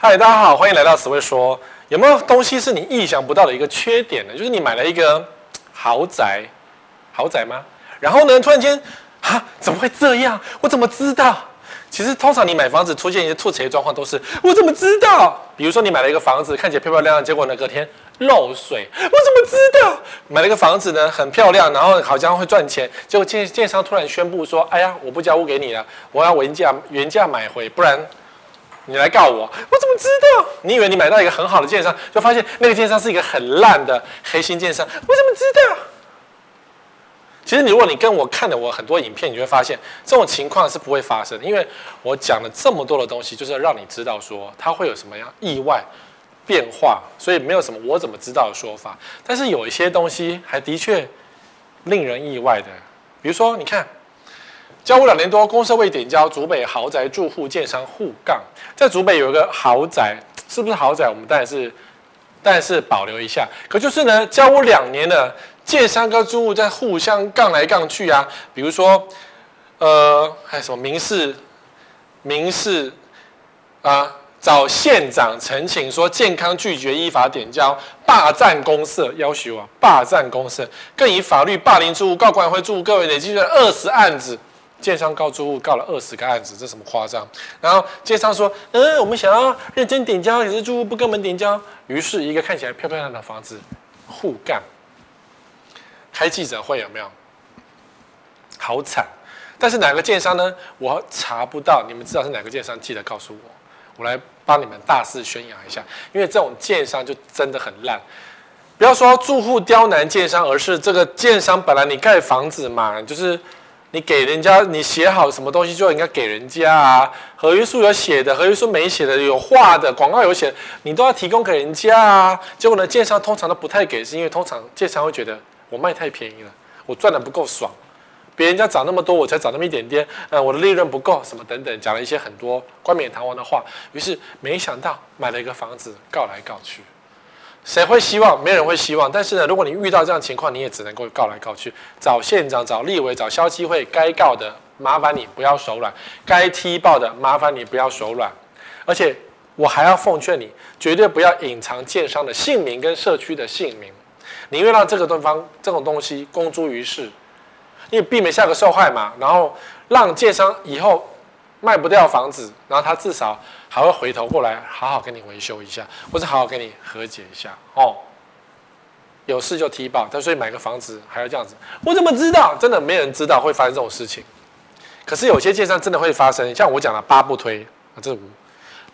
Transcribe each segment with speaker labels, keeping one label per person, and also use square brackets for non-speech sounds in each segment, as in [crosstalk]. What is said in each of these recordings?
Speaker 1: 嗨，大家好，欢迎来到史威说。有没有东西是你意想不到的一个缺点呢？就是你买了一个豪宅，豪宅吗？然后呢，突然间，啊，怎么会这样？我怎么知道？其实通常你买房子出现一些突袭状况，都是我怎么知道？比如说你买了一个房子，看起来漂漂亮亮，结果呢隔天漏水，我怎么知道？买了一个房子呢很漂亮，然后好像会赚钱，结果建建商突然宣布说，哎呀，我不交屋给你了，我要原价原价买回，不然。你来告我，我怎么知道？你以为你买到一个很好的建商，就发现那个建商是一个很烂的黑心建商，我怎么知道？其实你如果你跟我看了我很多影片，你就会发现这种情况是不会发生，因为我讲了这么多的东西，就是要让你知道说它会有什么样意外变化，所以没有什么我怎么知道的说法。但是有一些东西还的确令人意外的，比如说你看。交屋两年多，公设未点交，竹北豪宅住户建商互杠。在竹北有一个豪宅，是不是豪宅？我们当然是，当然是保留一下。可就是呢，交屋两年了，建商跟住户在互相杠来杠去啊。比如说，呃，还有什么民事，民事啊，找县长陈请说健康拒绝依法点交，霸占公设要求啊，霸占公设，更以法律霸凌住户，告管委会住户各位累计了二十案子。建商告住户告了二十个案子，这什么夸张？然后建商说：“嗯，我们想要认真点交，可是住户不跟我们点交。”于是，一个看起来漂漂亮亮的房子互干，开记者会有没有？好惨！但是哪个建商呢？我查不到。你们知道是哪个建商？记得告诉我，我来帮你们大肆宣扬一下。因为这种建商就真的很烂。不要说住户刁难建商，而是这个建商本来你盖房子嘛，就是。你给人家，你写好什么东西就应该给人家啊。合约书有写的，合约书没写的，有画的，广告有写，你都要提供给人家啊。结果呢，建商通常都不太给，是因为通常建商会觉得我卖太便宜了，我赚的不够爽，别人家涨那么多，我才涨那么一点点，呃，我的利润不够，什么等等，讲了一些很多冠冕堂皇的话。于是没想到买了一个房子，告来告去。谁会希望？没人会希望。但是呢，如果你遇到这样情况，你也只能够告来告去，找县长、找立委、找消基会，该告的麻烦你不要手软，该踢爆的麻烦你不要手软。而且我还要奉劝你，绝对不要隐藏建商的姓名跟社区的姓名，宁愿让这个对方这种东西公诸于世，因为避免下个受害嘛。然后让建商以后卖不掉房子，然后他至少。还会回头过来好好跟你维修一下，或者好好跟你和解一下哦。有事就踢爆，但所以买个房子还要这样子，我怎么知道？真的没人知道会发生这种事情。可是有些建商真的会发生，像我讲的八不推啊，这五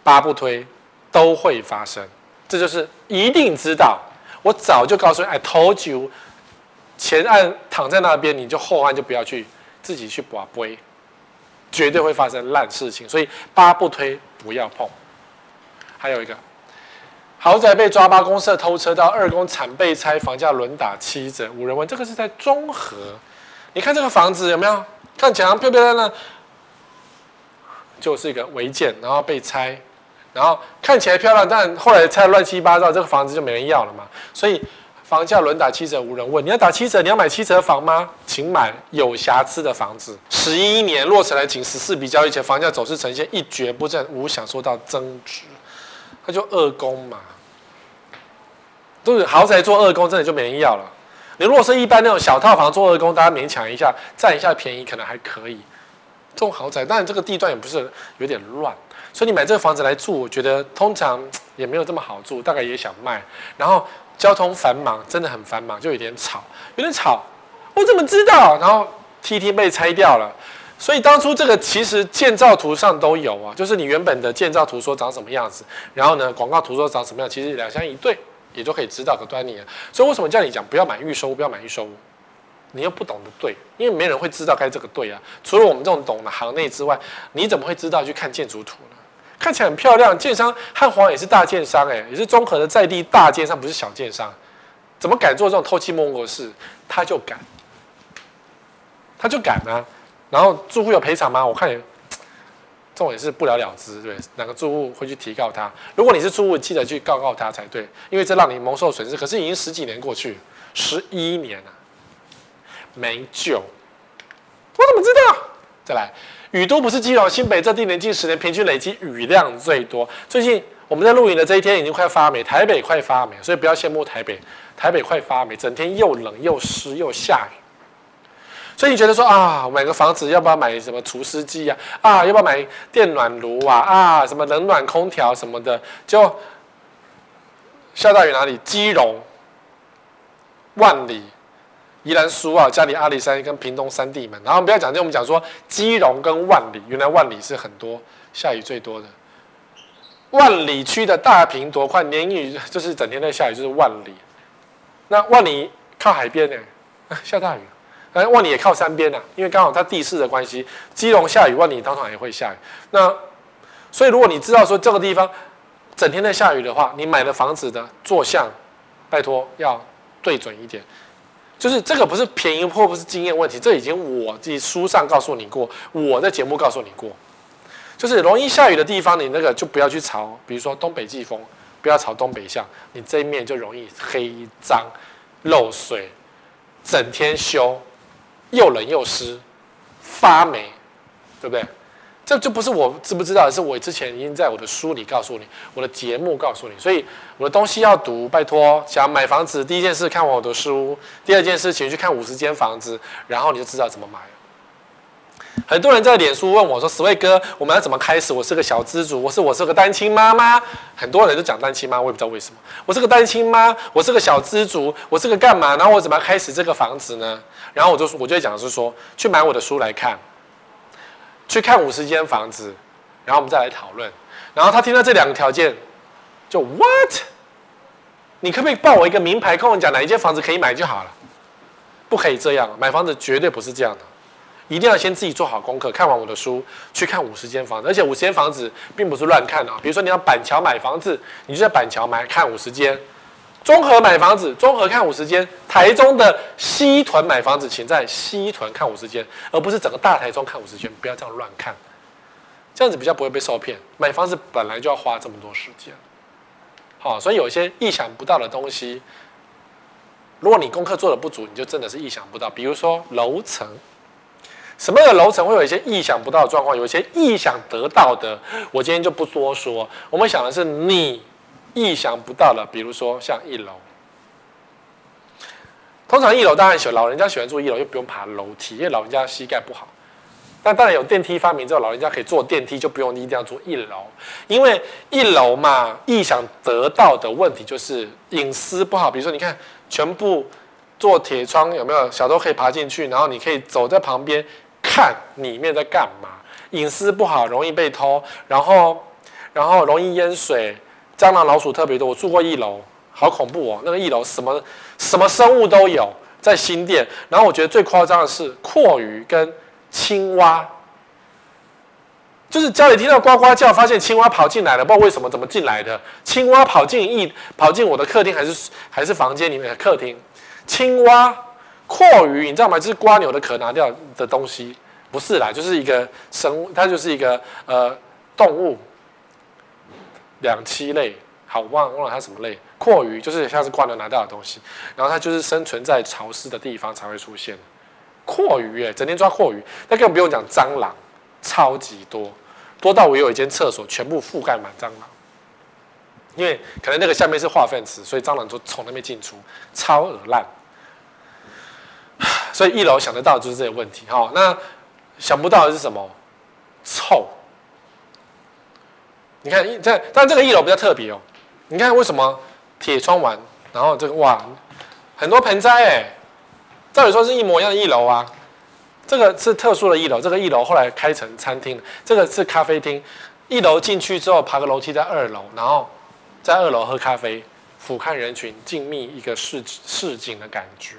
Speaker 1: 八不推都会发生，这就是一定知道。我早就告诉你，I told you，前案躺在那边，你就后案就不要去自己去拔杯。绝对会发生烂事情，所以八不推，不要碰。还有一个豪宅被抓，八公社偷车到二宫惨被拆，房价轮打七折，无人问。这个是在中和，你看这个房子有没有？看起来漂漂亮亮，就是一个违建，然后被拆，然后看起来漂亮，但后来拆乱七八糟，这个房子就没人要了嘛，所以。房价轮打七折无人问，你要打七折，你要买七折房吗？请买有瑕疵的房子。十一年落成来仅十四笔交易前，房价走势呈现一蹶不振，无享受到增值，它就二宫嘛。都是豪宅做二宫，真的就没人要了。你如果是一般那种小套房做二宫，大家勉强一下，占一下便宜可能还可以。这种豪宅，当然这个地段也不是有点乱，所以你买这个房子来住，我觉得通常也没有这么好住，大概也想卖，然后。交通繁忙，真的很繁忙，就有点吵，有点吵。我怎么知道？然后梯梯被拆掉了，所以当初这个其实建造图上都有啊，就是你原本的建造图说长什么样子，然后呢广告图说长什么样，其实两相一对，也就可以知道个端倪了。所以为什么叫你讲不要买预售，不要买预售？你又不懂得对，因为没人会知道该这个对啊。除了我们这种懂的行内之外，你怎么会知道去看建筑图呢？看起来很漂亮，建商汉皇也是大建商，哎，也是综合的在地大建商，不是小建商，怎么敢做这种偷鸡摸狗的事？他就敢，他就敢啊！然后住户有赔偿吗？我看也，这种也是不了了之，对，哪个住户会去提告他？如果你是住户，记得去告告他才对，因为这让你蒙受损失。可是已经十几年过去，十一年了，没救，我怎么知道？再来。雨都不是基隆、新北这地年近十年平均累积雨量最多。最近我们在录影的这一天已经快发霉，台北快发霉，所以不要羡慕台北，台北快发霉，整天又冷又湿又下雨。所以你觉得说啊，买个房子要不要买什么除湿机啊？啊，要不要买电暖炉啊？啊，什么冷暖空调什么的？就下大雨哪里？基隆、万里、宜兰苏澳、嘉里、阿里山跟屏东三地门。然后不要讲，就我们讲说基隆跟万里，原来万里是很多下雨最多的。万里区的大屏多宽，年雨就是整天在下雨，就是万里。那万里靠海边呢，下大雨。哎，万里也靠山边啊，因为刚好它地势的关系，基隆下雨，万里当场也会下雨。那所以如果你知道说这个地方整天在下雨的话，你买的房子的坐向，拜托要对准一点。就是这个不是便宜或不是经验问题，这已经我自己书上告诉你过，我在节目告诉你过，就是容易下雨的地方，你那个就不要去朝，比如说东北季风，不要朝东北向，你这一面就容易黑脏漏水，整天修。又冷又湿，发霉，对不对？这就不是我知不知道，是我之前已经在我的书里告诉你，我的节目告诉你。所以我的东西要读，拜托。想买房子，第一件事看我的书，第二件事情去看五十间房子，然后你就知道怎么买。很多人在脸书问我说：“Sway 哥，我们要怎么开始？我是个小资族，我是我是个单亲妈妈。”很多人都讲单亲妈，我也不知道为什么。我是个单亲妈，我是个小资族，我是个干嘛？然后我怎么开始这个房子呢？然后我就我就讲的是说，去买我的书来看，去看五十间房子，然后我们再来讨论。然后他听到这两个条件，就 What？你可不可以报我一个名牌，跟我讲哪一间房子可以买就好了？不可以这样，买房子绝对不是这样的。一定要先自己做好功课，看完我的书，去看五十间房子，而且五十间房子并不是乱看啊。比如说你要板桥买房子，你就在板桥买看五十间；综合买房子，综合看五十间；台中的西屯买房子，请在西屯看五十间，而不是整个大台中看五十间。不要这样乱看，这样子比较不会被受骗。买房子本来就要花这么多时间，好，所以有一些意想不到的东西，如果你功课做的不足，你就真的是意想不到。比如说楼层。什么样的楼层会有一些意想不到的状况，有一些意想得到的，我今天就不多说。我们想的是你意想不到的，比如说像一楼，通常一楼当然喜老人家喜欢住一楼，又不用爬楼梯，因为老人家膝盖不好。但当然有电梯发明之后，老人家可以坐电梯，就不用一定要住一楼，因为一楼嘛，意想得到的问题就是隐私不好。比如说，你看全部做铁窗，有没有小偷可以爬进去，然后你可以走在旁边。看里面在干嘛，隐私不好，容易被偷，然后，然后容易淹水，蟑螂老鼠特别多。我住过一楼，好恐怖哦！那个一楼什么什么生物都有，在新店。然后我觉得最夸张的是蛞蝓跟青蛙，就是家里听到呱呱叫，发现青蛙跑进来了，不知道为什么怎么进来的。青蛙跑进一跑进我的客厅，还是还是房间里面的客厅，青蛙。蛞蝓，你知道吗？就是瓜牛的壳拿掉的东西，不是啦，就是一个生物，它就是一个呃动物，两栖类。好，忘忘了它什么类？蛞蝓就是像是蜗牛拿到的东西，然后它就是生存在潮湿的地方才会出现。蛞蝓哎，整天抓蛞蝓，那更不用讲蟑螂，超级多，多到我有一间厕所全部覆盖满蟑螂，因为可能那个下面是化粪池，所以蟑螂就从那边进出，超恶烂。[sighs] 所以一楼想得到的就是这个问题，哈，那想不到的是什么？臭。你看，这但这个一楼比较特别哦。你看为什么铁窗完，然后这个哇，很多盆栽哎，照理说是一模一样的一楼啊。这个是特殊的一楼，这个一楼后来开成餐厅，这个是咖啡厅。一楼进去之后，爬个楼梯在二楼，然后在二楼喝咖啡，俯瞰人群，静谧一个市市井的感觉。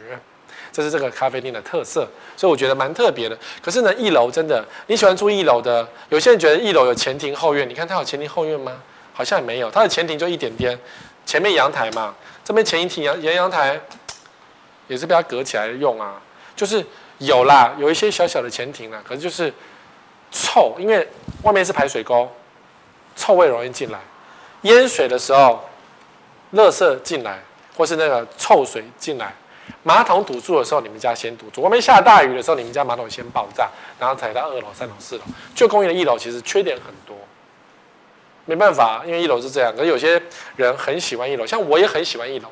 Speaker 1: 这是这个咖啡厅的特色，所以我觉得蛮特别的。可是呢，一楼真的你喜欢住一楼的，有些人觉得一楼有前庭后院，你看它有前庭后院吗？好像也没有，它的前庭就一点点，前面阳台嘛，这边前一庭阳沿阳台也是被它隔起来用啊，就是有啦，有一些小小的前庭啦，可是就是臭，因为外面是排水沟，臭味容易进来，淹水的时候，垃圾进来，或是那个臭水进来。马桶堵住的时候，你们家先堵住；外面下大雨的时候，你们家马桶先爆炸，然后才到二楼、三楼、四楼。旧公寓的一楼其实缺点很多，没办法，因为一楼是这样。可是有些人很喜欢一楼，像我也很喜欢一楼，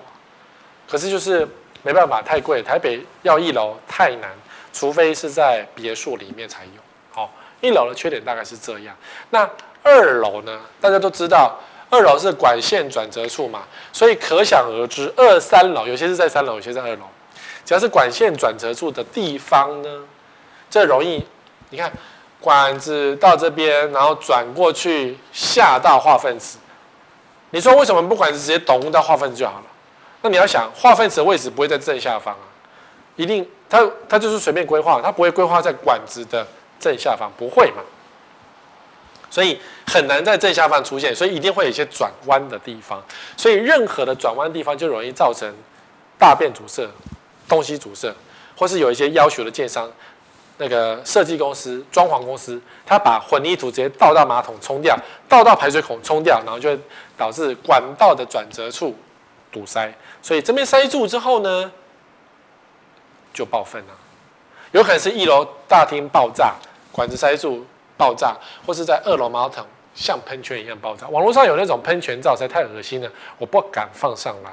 Speaker 1: 可是就是没办法，太贵。台北要一楼太难，除非是在别墅里面才有。好，一楼的缺点大概是这样。那二楼呢？大家都知道，二楼是管线转折处嘛，所以可想而知，二三楼有些是在三楼，有些在二楼。只要是管线转折处的地方呢，这容易，你看。管子到这边，然后转过去下到化粪池。你说为什么不管是直接咚到化粪池就好了？那你要想，化粪池的位置不会在正下方啊，一定它它就是随便规划，它不会规划在管子的正下方，不会嘛？所以很难在正下方出现，所以一定会有一些转弯的地方。所以任何的转弯地方就容易造成大便阻塞、东西阻塞，或是有一些要求的建商。那个设计公司、装潢公司，他把混凝土直接倒到马桶冲掉，倒到排水孔冲掉，然后就会导致管道的转折处堵塞。所以这边塞住之后呢，就爆粪了。有可能是一楼大厅爆炸，管子塞住爆炸，或是在二楼马桶像喷泉一样爆炸。网络上有那种喷泉照，实在太恶心了，我不敢放上来。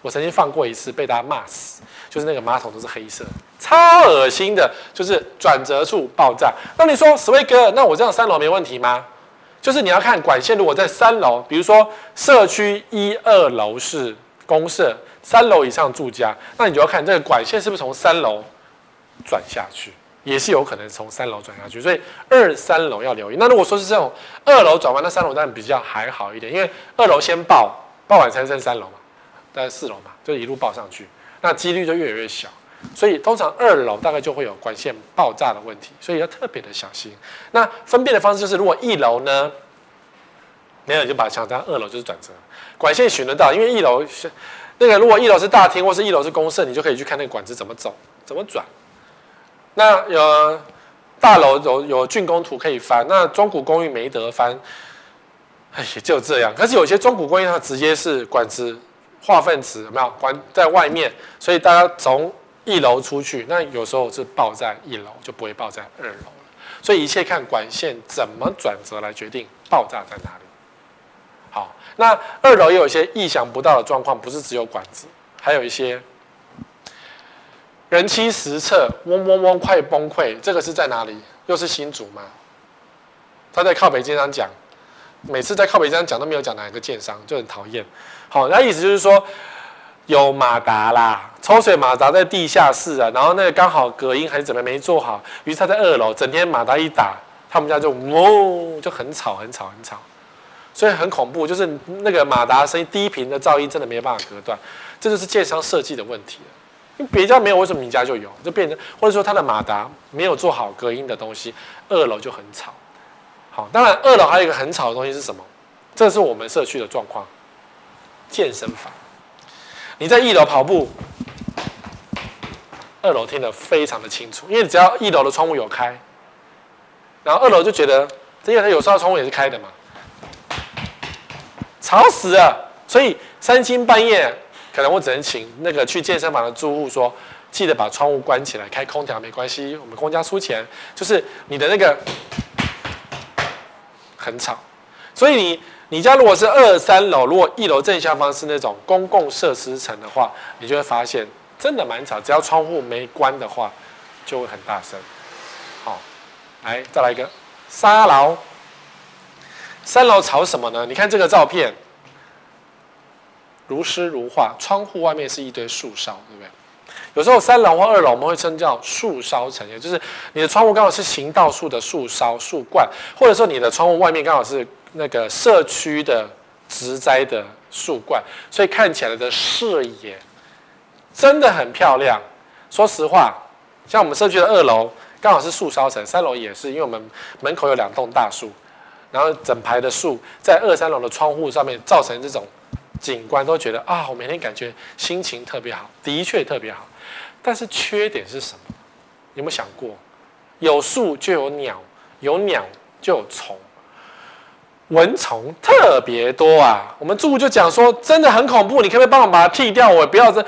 Speaker 1: 我曾经放过一次，被大家骂死，就是那个马桶都是黑色，超恶心的，就是转折处爆炸。那你说，史威哥，那我这样三楼没问题吗？就是你要看管线，如果在三楼，比如说社区一二楼是公社，三楼以上住家，那你就要看这个管线是不是从三楼转下去，也是有可能从三楼转下去，所以二三楼要留意。那如果说是这种二楼转弯，那三楼当然比较还好一点，因为二楼先爆，爆完才升三楼嘛。在四楼嘛，就一路爆上去，那几率就越来越小。所以通常二楼大概就会有管线爆炸的问题，所以要特别的小心。那分辨的方式就是，如果一楼呢，没有就把想当二楼就是转折，管线寻得到，因为一楼是那个，如果一楼是大厅或是一楼是公设，你就可以去看那个管子怎么走、怎么转。那有大楼有有竣工图可以翻，那中古公寓没得翻，哎，也就这样。可是有些中古公寓它直接是管子。化粪池有没有关在外面？所以大家从一楼出去，那有时候是爆在一楼，就不会爆在二楼。所以一切看管线怎么转折来决定爆炸在哪里。好，那二楼也有一些意想不到的状况，不是只有管子，还有一些人妻实测，嗡嗡嗡快崩溃。这个是在哪里？又是新竹吗？他在靠北经常讲，每次在靠北经常讲都没有讲哪一个建商，就很讨厌。好，那意思就是说，有马达啦，抽水马达在地下室啊，然后那个刚好隔音还是怎么没做好，于是他在二楼，整天马达一打，他们家就嗡，就很吵，很吵，很吵，所以很恐怖，就是那个马达声音低频的噪音真的没有办法隔断，这就是建商设计的问题了。别家没有，为什么你家就有？就变成或者说他的马达没有做好隔音的东西，二楼就很吵。好，当然二楼还有一个很吵的东西是什么？这是我们社区的状况。健身房，你在一楼跑步，二楼听得非常的清楚，因为只要一楼的窗户有开，然后二楼就觉得，因为它有时候窗户也是开的嘛，吵死了。所以三更半夜，可能我只能请那个去健身房的住户说，记得把窗户关起来，开空调没关系，我们公家出钱。就是你的那个很吵，所以你。你家如果是二三楼，如果一楼正下方是那种公共设施层的话，你就会发现真的蛮吵。只要窗户没关的话，就会很大声。好，来再来一个三楼。三楼吵什么呢？你看这个照片，如诗如画，窗户外面是一堆树梢，对不对？有时候三楼或二楼我们会称叫树梢层，也就是你的窗户刚好是行道树的树梢树冠，或者说你的窗户外面刚好是。那个社区的植栽的树冠，所以看起来的视野真的很漂亮。说实话，像我们社区的二楼刚好是树梢层，三楼也是，因为我们门口有两栋大树，然后整排的树在二三楼的窗户上面造成这种景观，都觉得啊，我每天感觉心情特别好，的确特别好。但是缺点是什么？有没有想过？有树就有鸟，有鸟就有虫。蚊虫特别多啊！我们住户就讲说，真的很恐怖，你可不可以帮我把它剃掉？我不要这。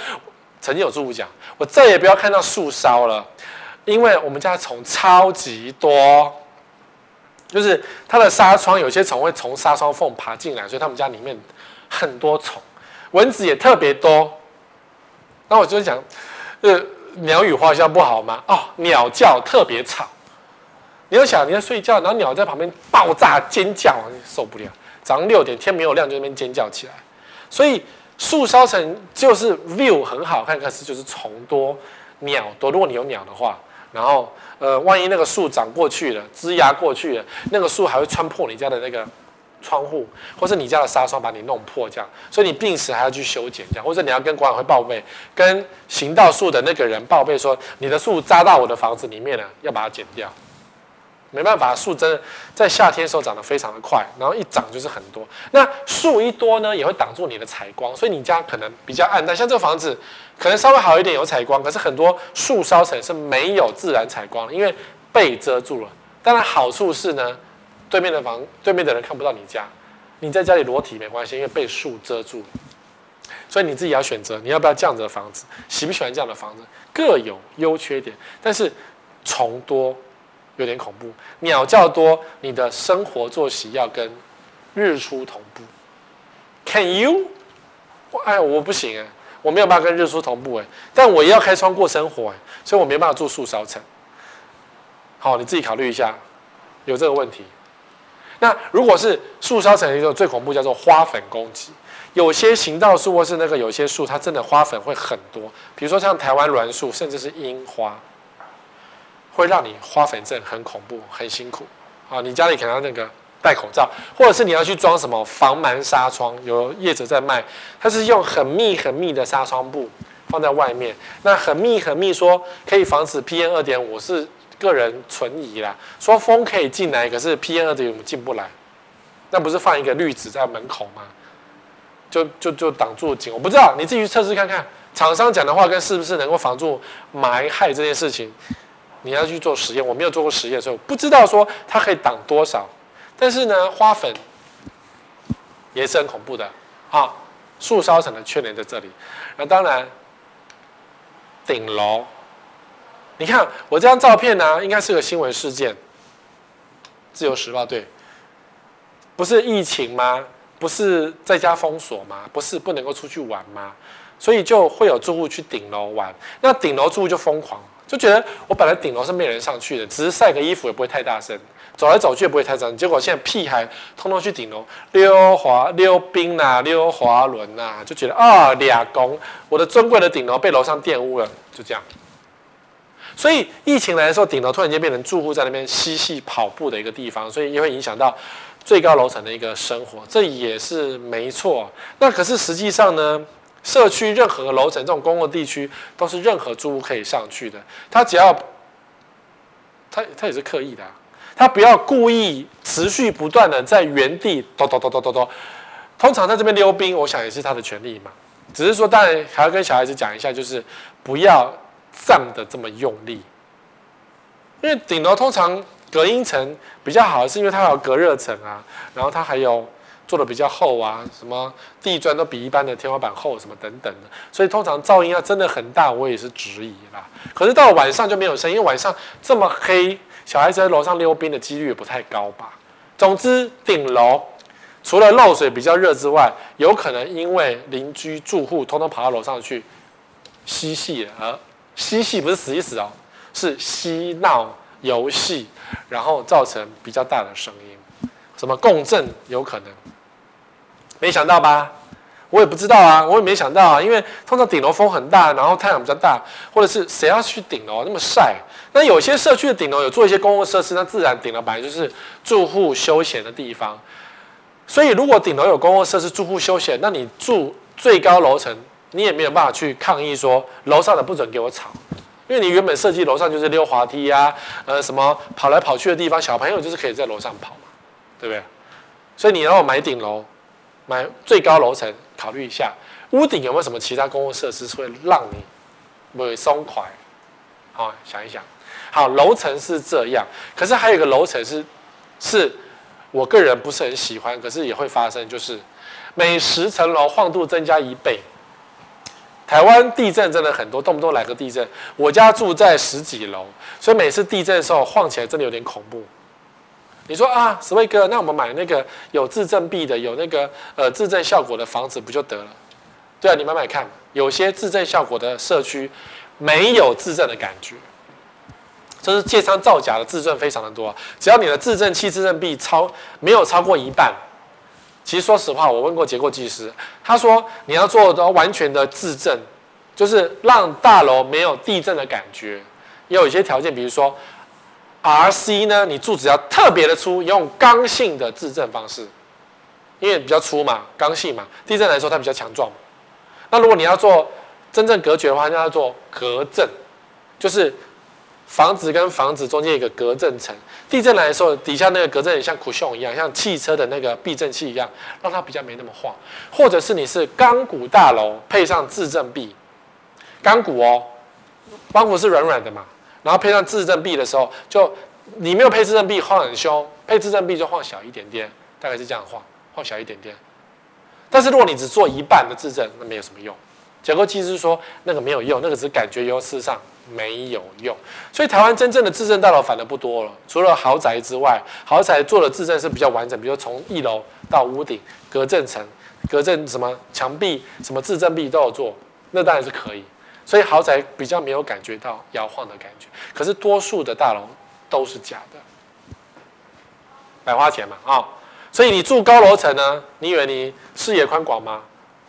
Speaker 1: 曾经有住户讲，我再也不要看到树梢了，因为我们家虫超级多。就是它的纱窗有些虫会从纱窗缝爬进来，所以他们家里面很多虫，蚊子也特别多。那我就讲，呃，鸟语花香不好吗？哦，鸟叫特别吵。你要想你在睡觉，然后鸟在旁边爆炸尖叫，受不了。早上六点天没有亮就那边尖叫起来，所以树梢层就是 view 很好看，可是就是虫多鸟多。如果你有鸟的话，然后呃，万一那个树长过去了，枝芽过去了，那个树还会穿破你家的那个窗户，或是你家的纱窗把你弄破这样，所以你病时还要去修剪这样，或者你要跟管委会报备，跟行道树的那个人报备说你的树扎到我的房子里面了，要把它剪掉。没办法，树真的在夏天的时候长得非常的快，然后一长就是很多。那树一多呢，也会挡住你的采光，所以你家可能比较暗淡。像这个房子可能稍微好一点有采光，可是很多树梢层是没有自然采光，因为被遮住了。当然好处是呢，对面的房对面的人看不到你家，你在家里裸体没关系，因为被树遮住了。所以你自己要选择你要不要这样子的房子，喜不喜欢这样的房子，各有优缺点。但是虫多。有点恐怖，鸟叫多，你的生活作息要跟日出同步。Can you？我哎，我不行哎，我没有办法跟日出同步哎，但我也要开窗过生活哎，所以我没办法住树梢层。好，你自己考虑一下，有这个问题。那如果是树梢成，一个最恐怖叫做花粉攻击。有些行道树或是那个有些树，它真的花粉会很多，比如说像台湾栾树，甚至是樱花。会让你花粉症很恐怖，很辛苦啊！你家里可能要那个戴口罩，或者是你要去装什么防螨纱窗，有业者在卖，它是用很密很密的纱窗布放在外面，那很密很密，说可以防止 PM 二点五，是个人存疑啦。说风可以进来，可是 PM 二点五进不来，那不是放一个滤纸在门口吗？就就就挡住景，我不知道，你自己去测试看看。厂商讲的话跟是不是能够防住霾害这件事情。你要去做实验，我没有做过实验，所以我不知道说它可以挡多少。但是呢，花粉也是很恐怖的啊。树梢层的缺点在这里。那当然，顶楼，你看我这张照片呢、应该是个新闻事件。自由时报对，不是疫情吗？不是在家封锁吗？不是不能够出去玩吗？所以就会有住户去顶楼玩。那顶楼住户就疯狂。就觉得我本来顶楼是没人上去的，只是晒个衣服也不会太大声，走来走去也不会太脏。结果现在屁孩通通去顶楼溜滑溜冰呐，溜滑轮呐，就觉得啊俩公，我的尊贵的顶楼被楼上玷污了，就这样。所以疫情来的时候，顶楼突然间变成住户在那边嬉戏跑步的一个地方，所以也会影响到最高楼层的一个生活，这也是没错。那可是实际上呢？社区任何楼层这种公共地区都是任何住户可以上去的。他只要，他他也是刻意的，他不要故意持续不断的在原地咚咚咚咚咚咚。通常在这边溜冰，我想也是他的权利嘛。只是说，当然还要跟小孩子讲一下，就是不要站得这么用力。因为顶楼通常隔音层比较好，是因为它有隔热层啊，然后它还有。做的比较厚啊，什么地砖都比一般的天花板厚，什么等等的，所以通常噪音要真的很大，我也是质疑啦。可是到了晚上就没有声音，因为晚上这么黑，小孩子在楼上溜冰的几率也不太高吧。总之，顶楼除了漏水比较热之外，有可能因为邻居住户通通跑到楼上去嬉戏而嬉戏不是死一死哦，是嬉闹游戏，然后造成比较大的声音，什么共振有可能。没想到吧？我也不知道啊，我也没想到啊，因为通常顶楼风很大，然后太阳比较大，或者是谁要去顶楼那么晒？那有些社区的顶楼有做一些公共设施，那自然顶楼本来就是住户休闲的地方。所以如果顶楼有公共设施，住户休闲，那你住最高楼层，你也没有办法去抗议说楼上的不准给我吵，因为你原本设计楼上就是溜滑梯呀、呃，什么跑来跑去的地方，小朋友就是可以在楼上跑嘛，对不对？所以你要买顶楼。买最高楼层，考虑一下屋顶有没有什么其他公共设施会让你不会松快？好，想一想。好，楼层是这样，可是还有一个楼层是，是我个人不是很喜欢，可是也会发生，就是每十层楼晃度增加一倍。台湾地震真的很多，动不动来个地震。我家住在十几楼，所以每次地震的时候晃起来真的有点恐怖。你说啊，石伟哥，那我们买那个有自证币的，有那个呃自证效果的房子不就得了？对啊，你买买看，有些自证效果的社区没有自证的感觉，就是借商造假的自证非常的多。只要你的自证器、自证币超没有超过一半，其实说实话，我问过结构技师，他说你要做到完全的自证，就是让大楼没有地震的感觉，也有一些条件，比如说。RC 呢？你柱子要特别的粗，用刚性的自证方式，因为比较粗嘛，刚性嘛，地震来说它比较强壮。那如果你要做真正隔绝的话，就要做隔震，就是房子跟房子中间一个隔震层。地震来说，底下那个隔震也像 cushion 一样，像汽车的那个避震器一样，让它比较没那么晃。或者是你是钢骨大楼配上自证壁，钢骨哦，钢骨是软软的嘛。然后配上自证壁的时候，就你没有配自证壁晃很凶，配自证壁就晃小一点点，大概是这样晃，晃小一点点。但是如果你只做一半的自证，那没有什么用。结构技师说那个没有用，那个只是感觉优，事实上没有用。所以台湾真正的自证大楼反而不多了，除了豪宅之外，豪宅做的自证是比较完整，比如从一楼到屋顶隔震层、隔震什么墙壁、什么自证壁都有做，那当然是可以。所以豪宅比较没有感觉到摇晃的感觉，可是多数的大楼都是假的，白花钱嘛啊、所以你住高楼层呢，你以为你视野宽广吗？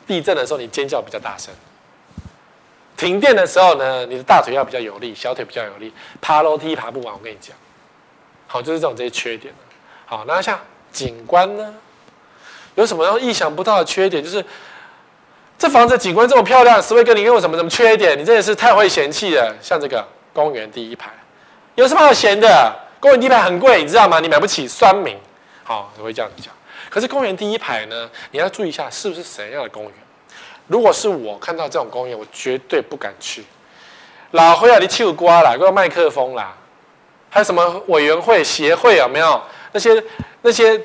Speaker 1: 地震的时候你尖叫比较大声，停电的时候呢，你的大腿要比较有力，小腿比较有力，爬楼梯爬不完。我跟你讲，好，就是这种这些缺点。好，那像景观呢，有什么意想不到的缺点？就是。这房子景观这么漂亮，十位哥，你有什么什么缺点？你真的是太会嫌弃了。像这个公园第一排，有什么好嫌的？公园第一排很贵，你知道吗？你买不起，酸民。好，我会这样讲。可是公园第一排呢，你要注意一下，是不是谁样的公园？如果是我看到这种公园，我绝对不敢去。老灰啊，你气瓜啦，给我麦克风啦，还有什么委员会、协会有没有？那些那些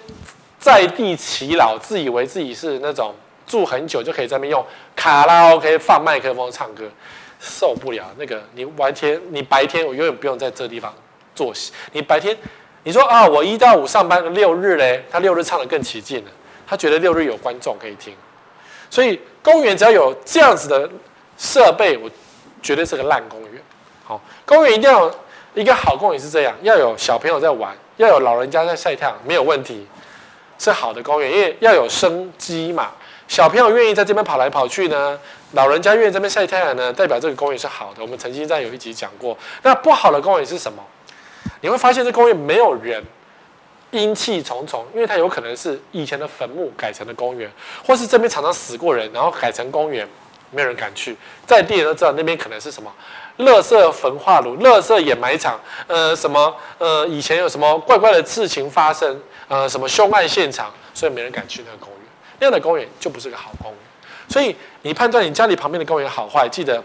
Speaker 1: 在地耆老，自以为自己是那种。住很久就可以在那边用卡拉 OK 放麦克风唱歌，受不了那个。你白天你白天我永远不用在这地方作息。你白天你说啊，我一到五上班，六日嘞，他六日唱得更起劲了。他觉得六日有观众可以听，所以公园只要有这样子的设备，我绝对是个烂公园。好，公园一定要一个好公园是这样，要有小朋友在玩，要有老人家在晒太阳，没有问题，是好的公园，因为要有生机嘛。小朋友愿意在这边跑来跑去呢，老人家愿意在这边晒太阳呢，代表这个公园是好的。我们曾经在有一集讲过。那不好的公园是什么？你会发现这公园没有人，阴气重重，因为它有可能是以前的坟墓改成的公园，或是这边常常死过人，然后改成公园，没有人敢去。在地人都知道那边可能是什么，垃圾焚化炉、垃圾掩埋场，呃，什么呃，以前有什么怪怪的事情发生，呃，什么凶案现场，所以没人敢去那个公园。那样的公园就不是个好公园，所以你判断你家里旁边的公园好坏，记得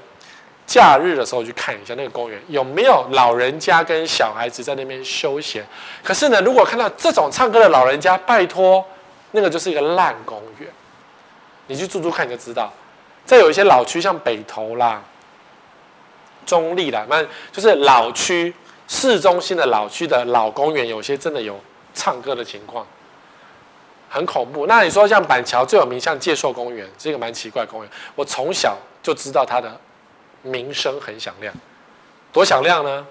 Speaker 1: 假日的时候去看一下那个公园有没有老人家跟小孩子在那边休闲。可是呢，如果看到这种唱歌的老人家，拜托，那个就是一个烂公园。你去住住看，你就知道。再有一些老区，像北投啦、中立啦，那就是老区市中心的老区的老公园，有些真的有唱歌的情况。很恐怖。那你说像板桥最有名，像介寿公园，这个蛮奇怪公园。我从小就知道它的名声很响亮，多响亮呢？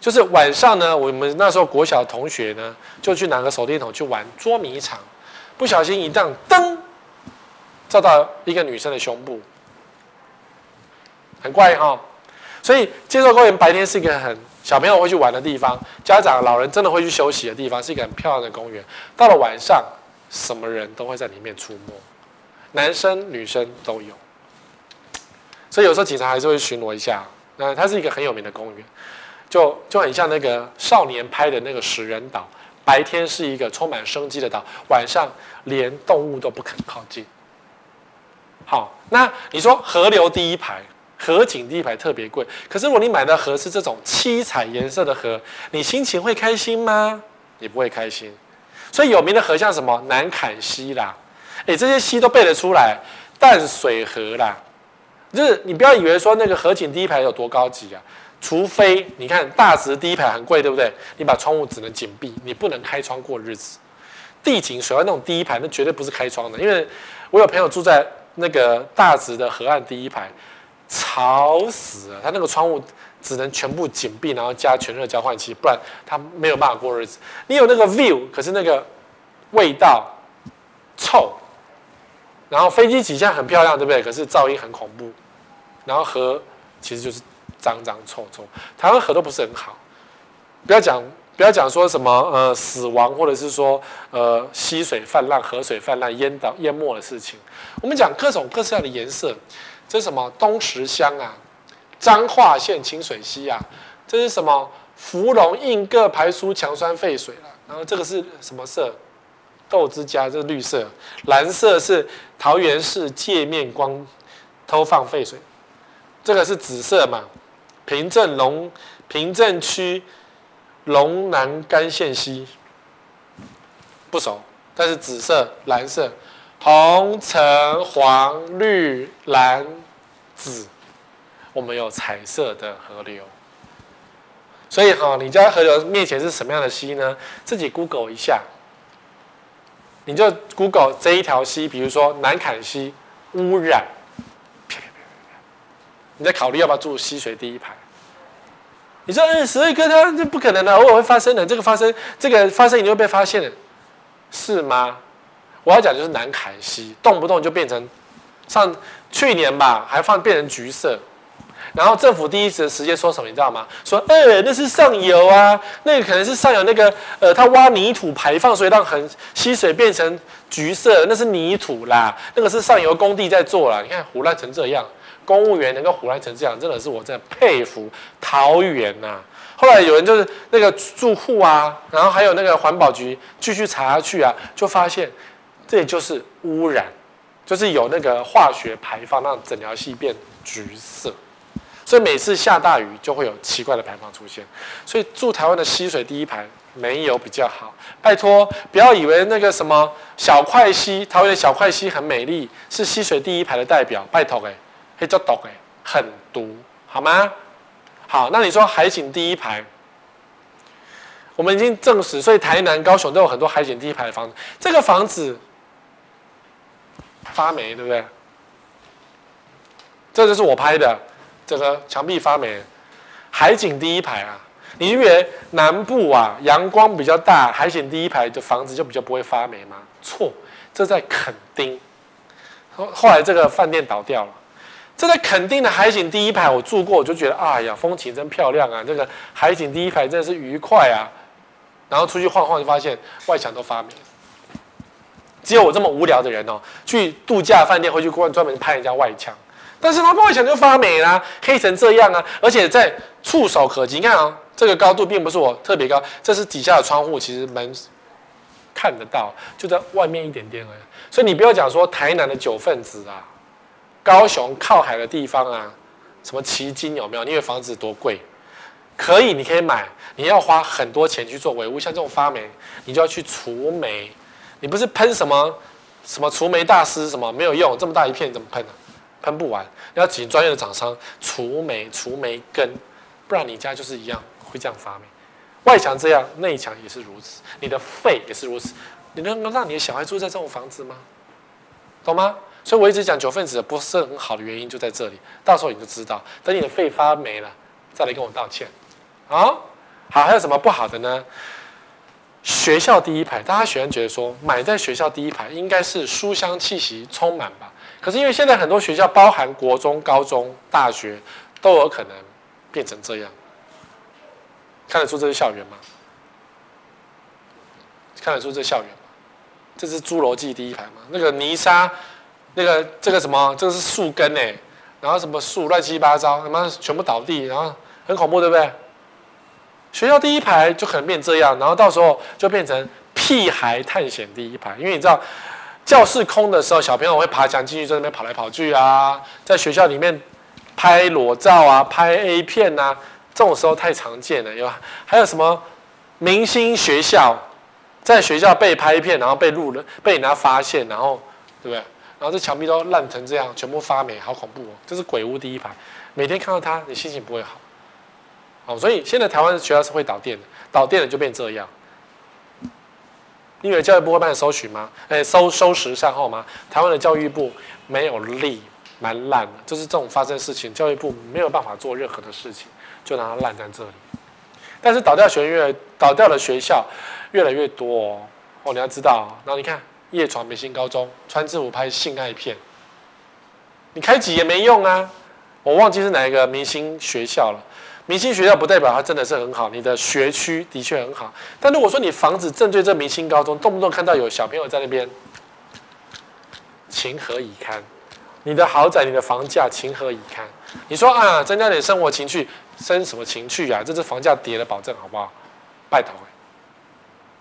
Speaker 1: 就是晚上呢，我们那时候国小同学呢，就去拿个手电筒去玩捉迷藏，不小心一盏灯照到一个女生的胸部，很怪哈、哦。所以介寿公园白天是一个很小朋友会去玩的地方，家长老人真的会去休息的地方，是一个很漂亮的公园。到了晚上。什么人都会在里面出没，男生女生都有，所以有时候警察还是会巡逻一下。那它是一个很有名的公园，就就很像那个少年拍的那个食人岛，白天是一个充满生机的岛，晚上连动物都不肯靠近。好，那你说河流第一排，河景第一排特别贵，可是如果你买的河是这种七彩颜色的河，你心情会开心吗？你不会开心。所以有名的河像什么南坎溪啦，哎，这些溪都背得出来，淡水河啦，就是你不要以为说那个河景第一排有多高级啊，除非你看大直第一排很贵，对不对？你把窗户只能紧闭，你不能开窗过日子。地景水岸那种第一排，那绝对不是开窗的，因为我有朋友住在那个大直的河岸第一排，吵死了，他那个窗户只能全部紧闭，然后加全热交换器，不然他没有办法过日子。你有那个 view，可是那个味道臭，然后飞机起降很漂亮，对不对？可是噪音很恐怖，然后河其实就是脏脏臭臭，台湾河都不是很好，不要讲。不要讲说什么呃死亡，或者是说呃溪水泛滥、河水泛滥、淹倒、淹没的事情。我们讲各种各式样的颜色，这是什么？东石乡啊，彰化县清水溪啊，这是什么？芙蓉印个排出强酸废水了。然后这个是什么色？豆之家，这是绿色，蓝色是桃园市界面光偷放废水，这个是紫色嘛？平镇龙平镇区。龙南干线溪不熟，但是紫色、蓝色、红、橙、黄、绿、蓝、紫，我们有彩色的河流。所以哈，你家河流面前是什么样的溪呢？自己 Google 一下，你就 Google 这一条溪，比如说南崁溪污染，你在考虑要不要住溪水第一排。你说，嗯，十二颗它这不可能的，偶尔会发生的。这个发生，这个发生一定会被发现的，是吗？我要讲就是南凯溪，动不动就变成，上去年吧，还放变成橘色，然后政府第一时时间说什么，你知道吗？说，呃，那是上游啊，那个可能是上游那个，呃，它挖泥土排放，所以让很溪水变成橘色，那是泥土啦，那个是上游工地在做啦。你看唬烂成这样。公务员能够唬烂成这样，真的是我在佩服桃园呐。后来有人就是那个住户啊，然后还有那个环保局继续查下去啊，就发现这就是污染，就是有那个化学排放，让整条溪变橘色。所以每次下大雨就会有奇怪的排放出现。所以住台湾的溪水第一排没有比较好，拜托不要以为那个什么小块溪，桃园的小块溪很美丽，是溪水第一排的代表，拜托哎。以叫毒哎，很毒，好吗？好，那你说海景第一排，我们已经证实，所以台南、高雄都有很多海景第一排的房子。这个房子发霉，对不对？这就是我拍的，这个墙壁发霉。海景第一排啊，你以为南部啊阳光比较大，海景第一排的房子就比较不会发霉吗？错，这在垦丁。后后来这个饭店倒掉了。这在垦丁的海景第一排，我住过，我就觉得，哎呀，风景真漂亮啊！这个海景第一排真的是愉快啊。然后出去晃晃，就发现外墙都发霉。只有我这么无聊的人哦，去度假饭店会去专专门拍人家外墙，但是他外墙就发霉啦、黑成这样啊！而且在触手可及，你看啊、哦，这个高度并不是我特别高，这是底下的窗户，其实门看得到，就在外面一点点而已。所以你不要讲说台南的九份子啊。高雄靠海的地方啊，什么旗津有没有？因为房子多贵，可以，你可以买，你要花很多钱去做维护。像这种发霉，你就要去除霉。你不是喷什么什么除霉大师什么没有用，这么大一片怎么喷呢？喷不完，要请专业的厂商除霉除霉根，不然你家就是一样会这样发霉。外墙这样，内墙也是如此，你的肺也是如此。你能够让你的小孩住在这种房子吗？懂吗？所以我一直讲九份子不是很好的原因就在这里，到时候你就知道。等你的肺发霉了，再来跟我道歉。好，好，还有什么不好的呢？学校第一排，大家喜欢觉得说买在学校第一排应该是书香气息充满吧？可是因为现在很多学校，包含国中、高中、大学，都有可能变成这样。看得出这是校园吗？看得出这是校园吗？这是侏罗纪第一排吗？那个泥沙。那个这个什么，这个是树根哎，然后什么树乱七八糟，他妈全部倒地，然后很恐怖，对不对？学校第一排就可能变这样，然后到时候就变成屁孩探险第一排，因为你知道教室空的时候，小朋友会爬墙进去，在那边跑来跑去啊，在学校里面拍裸照啊，拍 A 片啊，这种时候太常见了，有吧？还有什么明星学校，在学校被拍片，然后被录了，被人家发现，然后对不对？然后这墙壁都烂成这样，全部发霉，好恐怖哦！这是鬼屋第一排，每天看到它，你心情不会好。哦，所以现在台湾的学校是会导电的，导电了就变这样。你以为教育部会帮你收取吗？哎，收收拾善后吗？台湾的教育部没有力，蛮烂的，就是这种发生事情，教育部没有办法做任何的事情，就让它烂在这里。但是倒掉学院，倒掉的学校越来越多哦。哦，你要知道，然后你看夜闯明星高中穿制服拍性爱片，你开几也没用啊。我忘记是哪一个明星学校了。明星学校不代表它真的是很好，你的学区的确很好。但如果说你房子正对这明星高中，动不动看到有小朋友在那边，情何以堪？你的豪宅，你的房价，情何以堪？你说啊，增加点生活情趣，生什么情趣啊？这是房价跌的保证，好不好？拜托，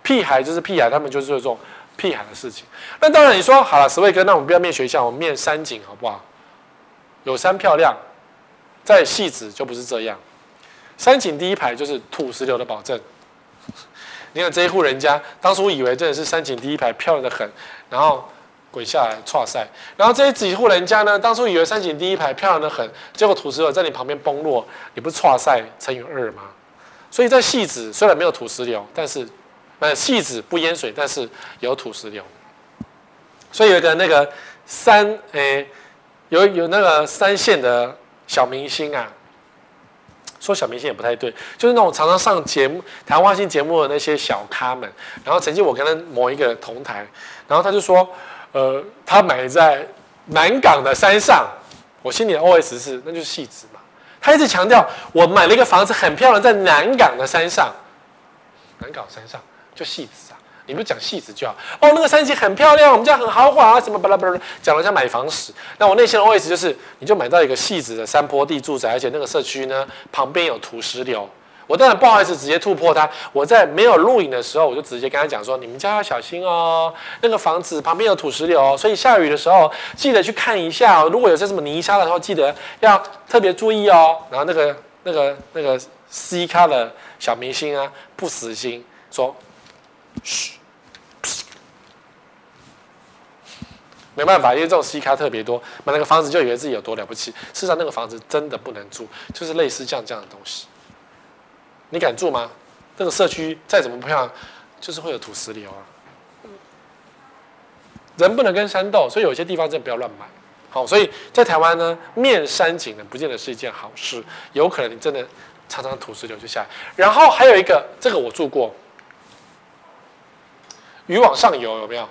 Speaker 1: 屁孩就是屁孩，他们就是这种屁孩的事情。那当然，你说好了，十位哥，那我们不要面学校，我们面山景，好不好？有山漂亮，在戏子就不是这样。山景第一排就是土石流的保证。你看这一户人家，当初以为真的是山景第一排漂亮的很，然后。滚下来，剉赛。然后这几户人家呢，当初以为山景第一排漂亮的很，结果土石流在你旁边崩落，你不是剉赛乘以二吗？所以在戏子虽然没有土石流，但是呃戏子不淹水，但是有土石流。所以有一个那个三诶、有有那个三线的小明星啊，说小明星也不太对，就是那种常常上节目、谈话性节目的那些小咖们。然后曾经我跟他某一个同台，然后他就说。呃，他买在南港的山上，我心里的 OS 是，那就是戏子嘛。他一直强调，我买了一个房子很漂亮，在南港的山上。南港山上就戏子啊，你不讲戏子就好。哦，那个山景很漂亮，我们家很豪华啊，什么巴拉巴拉，讲了像买房史。那我内心的 OS 就是，你就买到一个戏子的山坡地住宅，而且那个社区呢，旁边有土石流。我当然不好意思直接突破他。我在没有录影的时候，我就直接跟他讲说：“你们家要小心哦，那个房子旁边有土石流，所以下雨的时候记得去看一下。如果有些什么泥沙的时候，记得要特别注意哦。”然后那个那个那个 C 咖的小明星啊，不死心说：“嘘，没办法，因为这种 C 咖特别多，买那个房子就以为自己有多了不起。事实上，那个房子真的不能住，就是类似像这样的东西。”你敢住吗？这个社区再怎么漂亮，就是会有土石流啊。人不能跟山斗，所以有些地方真的不要乱买。好，所以在台湾呢，面山景呢，不见得是一件好事。有可能你真的常常土石流就下来。然后还有一个，这个我住过，渔网上游有没有？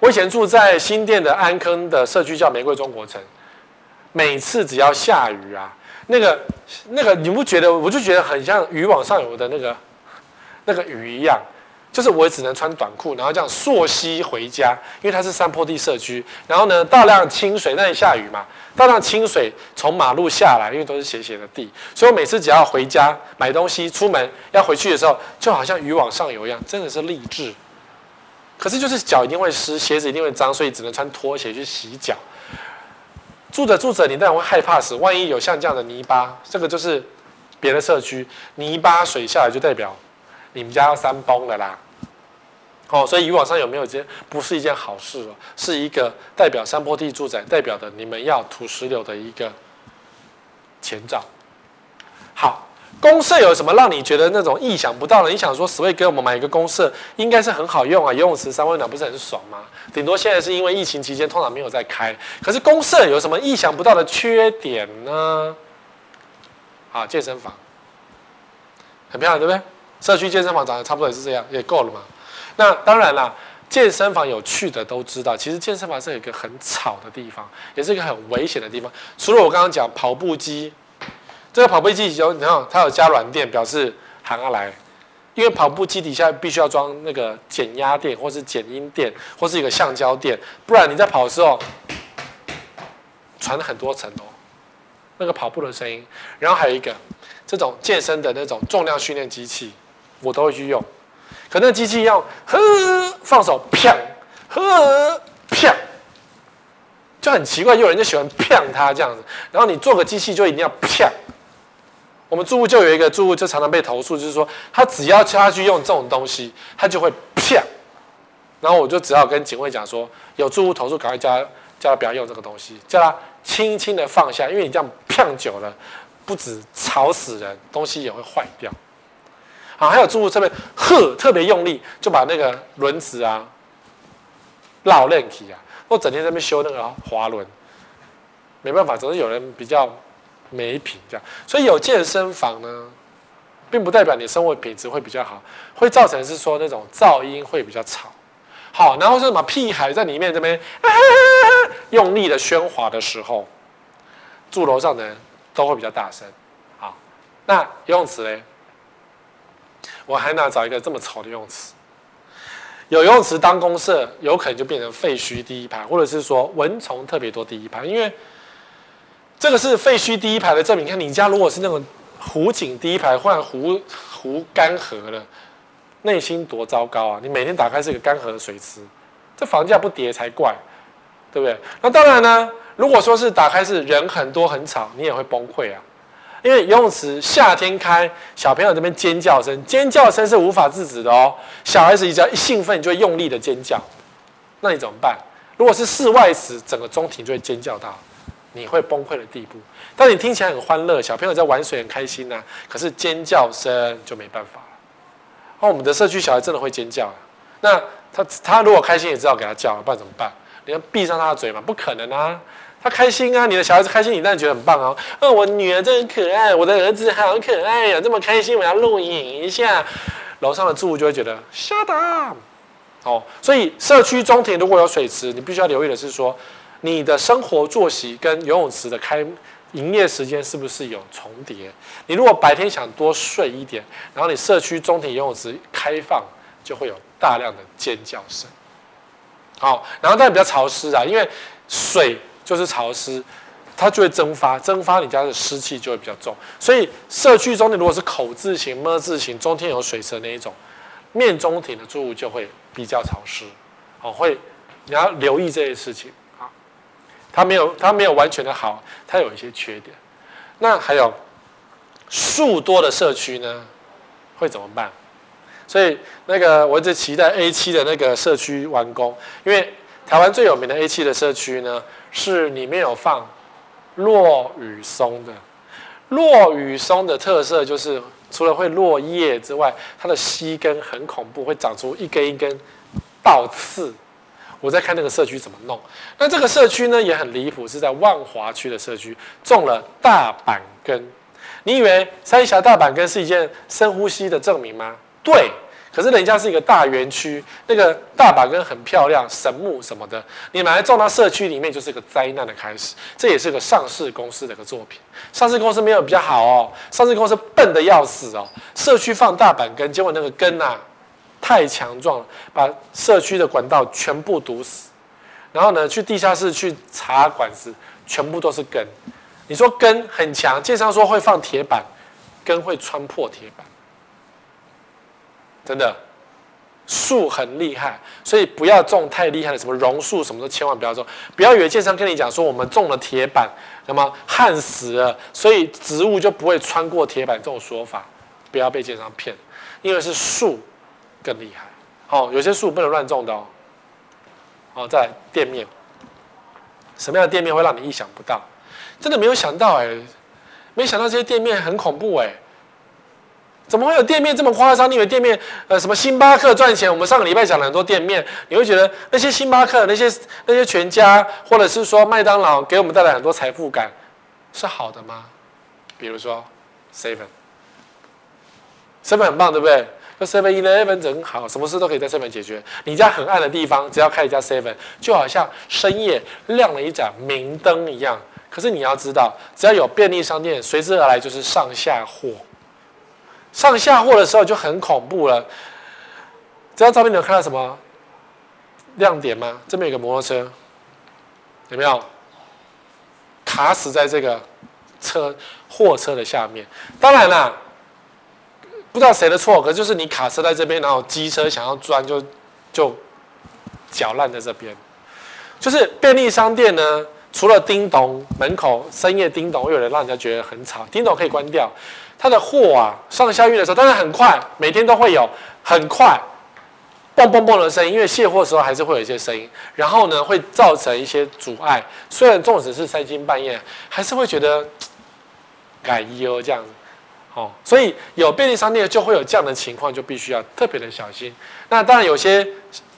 Speaker 1: 我以前住在新店的安坑的社区叫玫瑰中国城，每次只要下雨啊。那个、那个，你不觉得？我就觉得很像鱼往上游的那个、那个鱼一样，就是我只能穿短裤，然后这样溯溪回家，因为它是山坡地社区。然后呢，大量清水，那里下雨嘛，大量清水从马路下来，因为都是斜斜的地，所以我每次只要回家买东西、出门要回去的时候，就好像鱼往上游一样，真的是励志。可是就是脚一定会湿，鞋子一定会脏，所以只能穿拖鞋去洗脚。住着住着，你当然会害怕死。万一有像这样的泥巴，这个就是别的社区泥巴水下来，就代表你们家要山崩了啦。哦，所以渔网上有没有这不是一件好事哦，是一个代表山坡地住宅，代表的你们要土石流的一个前兆。好。公社有什么让你觉得那种意想不到的？你想说，十位给我们买一个公社，应该是很好用啊，游泳池三温暖不是很爽吗？顶多现在是因为疫情期间通常没有在开。可是公社有什么意想不到的缺点呢？啊，健身房很漂亮，对不对？社区健身房长得差不多也是这样，也够了嘛。那当然啦，健身房有去的都知道，其实健身房是有一个很吵的地方，也是一个很危险的地方。除了我刚刚讲跑步机。这个跑步机有，你看它有加软垫，表示喊下来，因为跑步机底下必须要装那个减压垫，或是减音垫，或是一个橡胶垫，不然你在跑的时候传了很多层哦，那个跑步的声音。然后还有一个这种健身的那种重量训练机器，我都会去用。可那机器要呵放手，啪呵啪，就很奇怪，有人就喜欢啪它这样子。然后你做个机器就一定要啪。我们住户就有一个住户，就常常被投诉，就是说他只要叫他去用这种东西，他就会啪。然后我就只好跟警卫讲说，有住户投诉，赶快叫他叫他不要用这个东西，叫他轻轻的放下，因为你这样啪久了，不止吵死人，东西也会坏掉。好，还有住户这边呵，特别用力就把那个轮子啊绕链体啊，或整天在那边修那个滑轮，没办法，总是有人比较没品这样。所以有健身房呢，并不代表你生活品质会比较好，会造成是说那种噪音会比较吵。好，然后是什么屁孩在里面这边用力的喧哗的时候，住楼上的人都会比较大声。好，那游泳池嘞？我还哪找一个这么丑的游泳池？有游泳池当公设，有可能就变成废墟第一排，或者是说蚊虫特别多第一排。因为这个是废墟第一排的证明。你看你家如果是那种湖景第一排，或者湖湖干涸了，内心多糟糕啊！你每天打开是一个干涸的水池，这房价不跌才怪，对不对？那当然呢，如果说是打开是人很多很吵，你也会崩溃啊。因为游泳池夏天开，小朋友这边尖叫声，尖叫声是无法制止的哦。小孩子只要一兴奋，就会用力的尖叫，那你怎么办？如果是室外池，整个中庭就会尖叫到你会崩溃的地步。但你听起来很欢乐，小朋友在玩水很开心呐、啊，可是尖叫声就没办法了。那我们的社区小孩真的会尖叫啊，那他他如果开心也知道给他叫，不然怎么办？你要闭上他的嘴吗？不可能啊。他开心啊！你的小孩子开心，你当然觉得很棒哦。哦，我女儿真可爱，我的儿子好可爱呀，这么开心，我要录影一下。楼上的住户就会觉得 shut up。哦，所以社区中庭如果有水池，你必须要留意的是说，你的生活作息跟游泳池的开营业时间是不是有重叠？你如果白天想多睡一点，然后你社区中庭游泳池开放，就会有大量的尖叫声。好，然后但比较潮湿啊，因为水。就是潮湿，它就会蒸发，蒸发你家的湿气就会比较重。所以社区中庭如果是口字形、么字形，中间有水池那一种，面中庭的住户就会比较潮湿。哦，会你要留意这些事情。它没有它没有完全的好，它有一些缺点。那还有树多的社区呢，会怎么办？所以那个我一直期待 A 七的那个社区完工，因为台湾最有名的 A 七的社区呢。是里面有放落羽松的，落羽松的特色就是除了会落叶之外，它的须根很恐怖，会长出一根一根倒刺。我在看那个社区怎么弄。那这个社区呢也很离谱，是在万华区的社区种了大板根。你以为三峡大板根是一件深呼吸的证明吗？对。可是人家是一个大园区，那个大板根很漂亮，神木什么的，你买来种到社区里面就是一个灾难的开始。这也是个上市公司的一个作品。上市公司没有比较好哦，上市公司笨得要死哦。社区放大板根，结果那个根啊太强壮了，把社区的管道全部堵死。然后呢，去地下室去查管子，全部都是根。你说根很强，建商说会放铁板，根会穿破铁板。真的，树很厉害，所以不要种太厉害的，什么榕树什么的，千万不要种。不要以为建商跟你讲说我们种了铁板，那么焊死了，所以植物就不会穿过铁板这种说法，不要被建商骗，因为是树更厉害。好，有些树不能乱种的哦。好，再来店面，什么样的店面会让你意想不到？真的没有想到哎，没想到这些店面很恐怖哎。怎么会有店面这么夸张？你以为店面，呃，什么星巴克赚钱？我们上个礼拜讲了很多店面，你会觉得那些星巴克、那些那些全家，或者是说麦当劳，给我们带来很多财富感，是好的吗？比如说 Seven，Seven 很棒，对不对？那 Seven Eleven 真好，什么事都可以在 Seven 解决。你家很暗的地方，只要开一家 Seven，就好像深夜亮了一盏明灯一样。可是你要知道，只要有便利商店，随之而来就是上下货。上下货的时候就很恐怖了。这张照片你有看到什么亮点吗？这边有个摩托车，有没有？卡死在这个车货车的下面。当然啦，不知道谁的错，可就是你卡车在这边，然后机车想要钻就就搅烂在这边。就是便利商店呢，除了叮咚门口深夜叮咚，会有人让人家觉得很吵，叮咚可以关掉。它的货啊，上下运的时候，当然很快，每天都会有很快，嘣嘣嘣的声音。因为卸货的时候还是会有一些声音，然后呢，会造成一些阻碍。虽然纵使是三更半夜，还是会觉得 [tsk] 感忧这样子。哦，所以有便利商店就会有这样的情况，就必须要特别的小心。那当然有些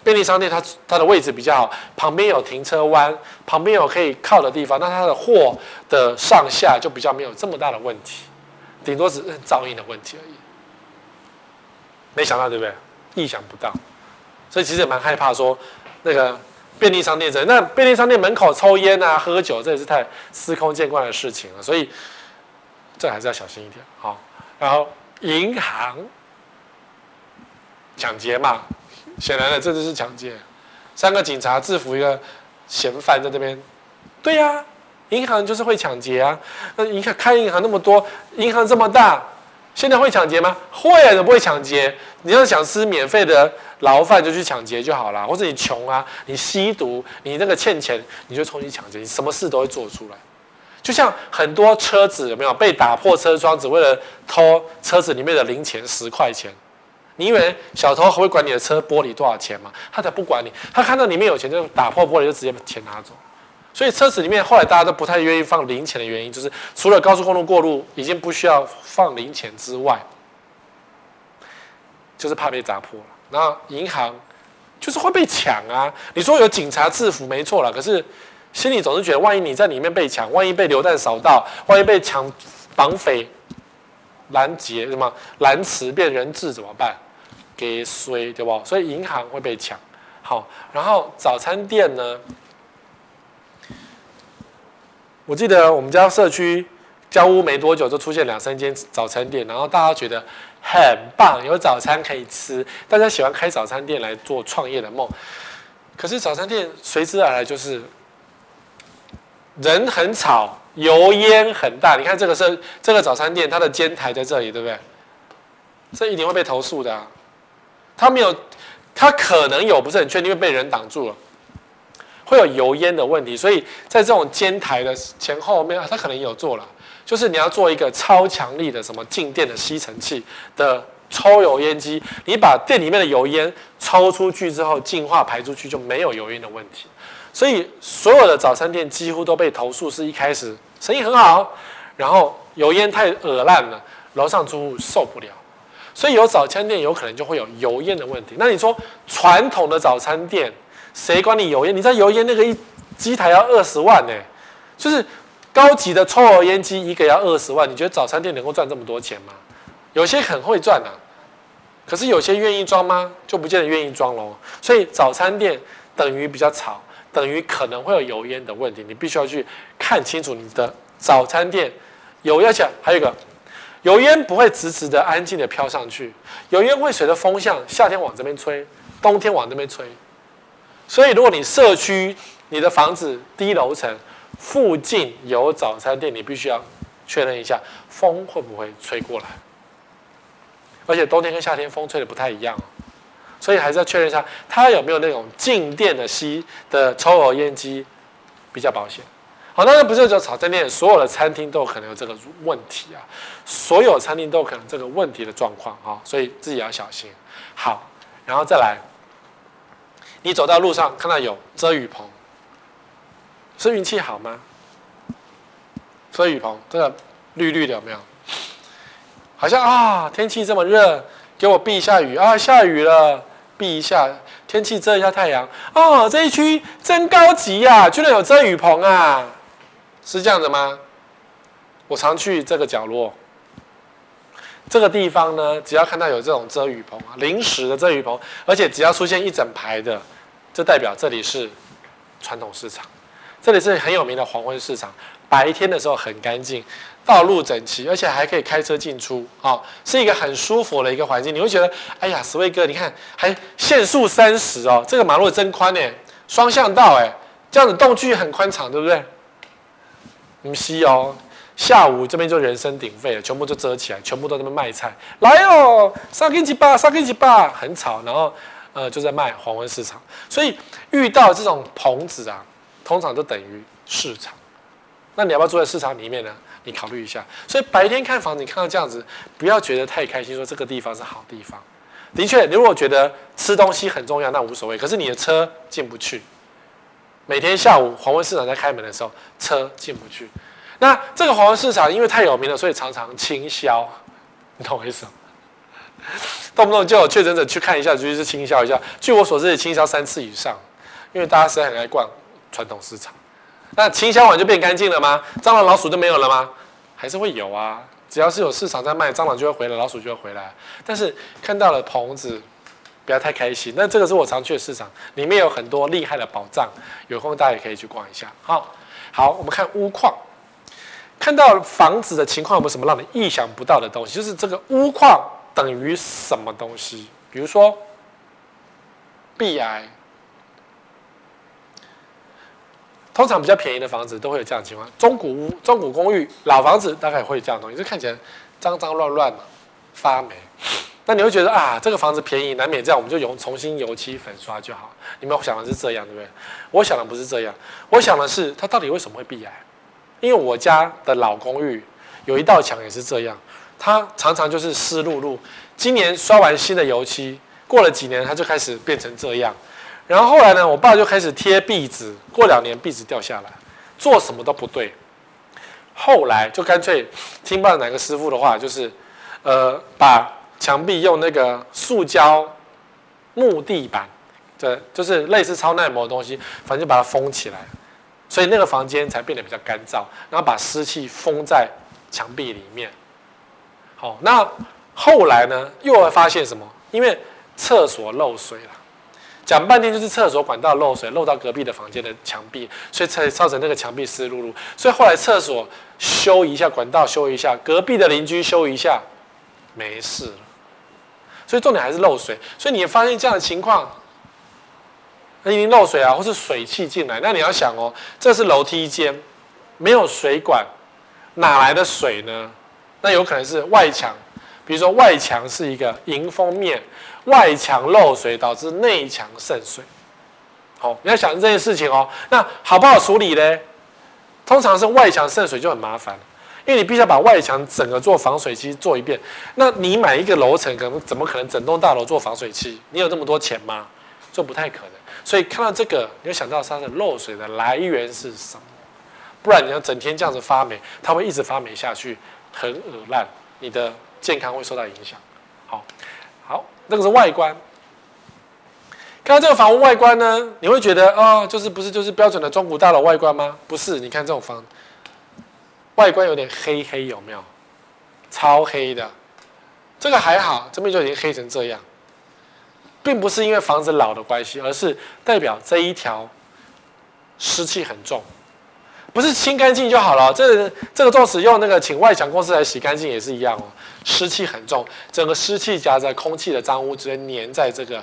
Speaker 1: 便利商店它它的位置比较好，旁边有停车弯，旁边有可以靠的地方，那它的货的上下就比较没有这么大的问题，顶多只是噪音的问题而已。没想到对不对？意想不到，所以其实也蛮害怕说那个便利商店这那便利商店门口抽烟啊、喝酒，这也是太司空见惯的事情了，所以这还是要小心一点，好。然后银行抢劫嘛，显然的，这就是抢劫。三个警察制服一个嫌犯在这边，对呀、银行就是会抢劫啊。那银行开银行那么多，银行这么大，现在会抢劫吗？会啊，怎么不会抢劫？你要想吃免费的牢饭，就去抢劫就好了。或者你穷啊，你吸毒，你那个欠钱，你就冲去抢劫，你什么事都会做出来。就像很多车子有没有被打破车窗，只为了偷车子里面的零钱十块钱？你以为小偷会管你的车玻璃多少钱吗？他才不管你，他看到里面有钱就打破玻璃就直接把钱拿走。所以车子里面后来大家都不太愿意放零钱的原因，就是除了高速公路过路已经不需要放零钱之外，就是怕被砸破了。然后银行就是会被抢啊！你说有警察制服没错了，可是。心里总是觉得，万一你在里面被抢，万一被流弹扫到，万一被抢绑匪拦截什么拦词变人质怎么办？给衰对不？所以银行会被抢。好，然后早餐店呢？我记得我们家社区交屋没多久就出现两三间早餐店，然后大家觉得很棒，有早餐可以吃，大家喜欢开早餐店来做创业的梦。可是早餐店随之而来就是。人很吵，油烟很大。你看这个是这个早餐店，它的煎台在这里，对不对？这一定会被投诉的啊。它没有，它可能有，不是很确定，因为被人挡住了，会有油烟的问题。所以在这种煎台的前后面，它可能有做了，就是你要做一个超强力的什么静电的吸尘器的抽油烟机，你把店里面的油烟抽出去之后，净化排出去，就没有油烟的问题。所以所有的早餐店几乎都被投诉，是一开始生意很好，然后油烟太恶烂了，楼上住户受不了。所以有早餐店有可能就会有油烟的问题。那你说传统的早餐店，谁管你油烟？你知道油烟那个一机台要二十万呢，就是高级的抽油烟机一个要二十万。你觉得早餐店能够赚这么多钱吗？有些很会赚啊，可是有些愿意装吗？就不见得愿意装喽。所以早餐店等于比较吵。等于可能会有油烟的问题，你必须要去看清楚你的早餐店有要讲，还有一个油烟不会直直的安静的飘上去，油烟会随着风向，夏天往这边吹，冬天往那边吹。所以如果你社区你的房子低楼层附近有早餐店，你必须要确认一下风会不会吹过来，而且冬天跟夏天风吹的不太一样。所以还是要确认一下，它有没有那种静电的吸的抽油烟机比较保险。好，当然不是说早餐店所有的餐厅都有可能有这个问题啊，所有餐厅都有可能这个问题的状况啊，所以自己要小心。好，然后再来，你走到路上看到有遮雨棚，是运气好吗？遮雨棚这个绿绿的有没有？好像啊，天气这么热，给我避一下雨啊，下雨了。避一下天气，遮一下太阳哦。这一区真高级呀，啊，居然有遮雨棚啊！是这样的吗？我常去这个角落，这个地方呢，只要看到有这种遮雨棚啊，临时的遮雨棚，而且只要出现一整排的，就代表这里是传统市场，这里是很有名的黄昏市场。白天的时候很干净。道路整齐，而且还可以开车进出，啊、哦，是一个很舒服的一个环境。你会觉得，哎呀，史威哥，你看还限速三十哦，这个马路真宽呢，双向道哎，这样子动距很宽敞，对不对？不是哦，下午这边就人声鼎沸了，全部就遮起来，全部都在那边卖菜，来哦，上根几把，上根几把，很吵，然后呃就在卖黄昏市场，所以遇到这种棚子啊，通常都等于市场。那你要不要住在市场里面呢？你考虑一下，所以白天看房子，你看到这样子，不要觉得太开心，说这个地方是好地方。的确，你如果觉得吃东西很重要，那无所谓。可是你的车进不去，每天下午黄昏市场在开门的时候，车进不去。那这个黄昏市场因为太有名了，所以常常清销，你懂我意思吗？动不动就有确诊者去看一下，就是清销一下。据我所知，也清销三次以上，因为大家实在很爱逛传统市场。那清销完就变干净了吗？蟑螂老鼠就没有了吗？还是会有啊。只要是有市场在卖，蟑螂就会回来，老鼠就会回来。但是看到了棚子，不要太开心。那这个是我常去的市场，里面有很多厉害的宝藏，有空大家也可以去逛一下。好，好，我们看屋况，看到房子的情况有没有什么让你意想不到的东西？就是这个屋况等于什么东西？比如说，，B I。通常比较便宜的房子都会有这样的情况，中古屋、中古公寓、老房子大概会有这样的东西，就看起来脏脏乱乱嘛，发霉。那你会觉得啊，这个房子便宜，难免这样，我们就用重新油漆粉刷就好。你们想的是这样，对不对？我想的不是这样，我想的是它到底为什么会壁癌？因为我家的老公寓有一道墙也是这样，它常常就是湿漉漉。今年刷完新的油漆，过了几年它就开始变成这样。然后后来呢，我爸就开始贴壁纸，过两年壁纸掉下来，做什么都不对。后来就干脆听不知道哪个师傅的话，就是，呃，把墙壁用那个塑胶木地板，对就是类似超耐磨的东西，反正就把它封起来，所以那个房间才变得比较干燥，然后把湿气封在墙壁里面。好，那后来呢，又会发现什么？因为厕所漏水了。讲半天就是厕所管道漏水，漏到隔壁的房间的墙壁，所以才造成那个墙壁湿漉漉。所以后来厕所修一下，管道修一下，隔壁的邻居修一下，没事了。所以重点还是漏水。所以你发现这样的情况，那一定漏水啊，或是水汽进来。那你要想哦，这是楼梯间，没有水管，哪来的水呢？那有可能是外墙，比如说外墙是一个迎风面。外墙漏水导致内墙渗水，好，你要想这件事情哦。那好不好处理呢？通常是外墙渗水就很麻烦，因为你必须要把外墙整个做防水漆做一遍。那你买一个楼层，可能怎么可能整栋大楼做防水漆？你有这么多钱吗？就不太可能。所以看到这个，你要想到它的漏水的来源是什么？不然你要整天这样子发霉，它会一直发霉下去，很恶烂，你的健康会受到影响。好，好。那个是外观，看到这个房屋外观呢，你会觉得哦，就是不是就是标准的中古大楼外观吗？不是，你看这种房，外观有点黑黑，有没有？超黑的，这个还好，这边就已经黑成这样，并不是因为房子老的关系，而是代表这一条湿气很重。不是清干净就好了，这、这个纵使用那个请外墙公司来洗干净也是一样哦，湿气很重，整个湿气夹在空气的脏污直接粘在这个